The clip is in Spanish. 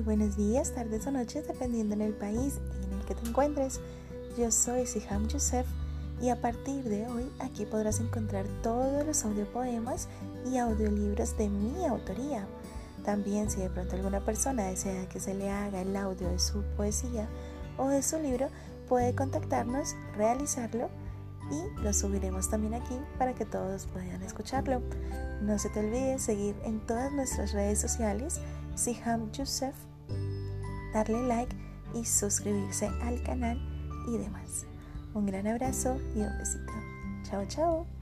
muy buenos días, tardes o noches, dependiendo en el país en el que te encuentres. Yo soy Siham Youssef y a partir de hoy aquí podrás encontrar todos los audiopoemas y audiolibros de mi autoría. También si de pronto alguna persona desea que se le haga el audio de su poesía o de su libro, puede contactarnos, realizarlo y lo subiremos también aquí para que todos puedan escucharlo. No se te olvide seguir en todas nuestras redes sociales, Siham Youssef, darle like y suscribirse al canal y demás. Un gran abrazo y un besito. Chao, chao.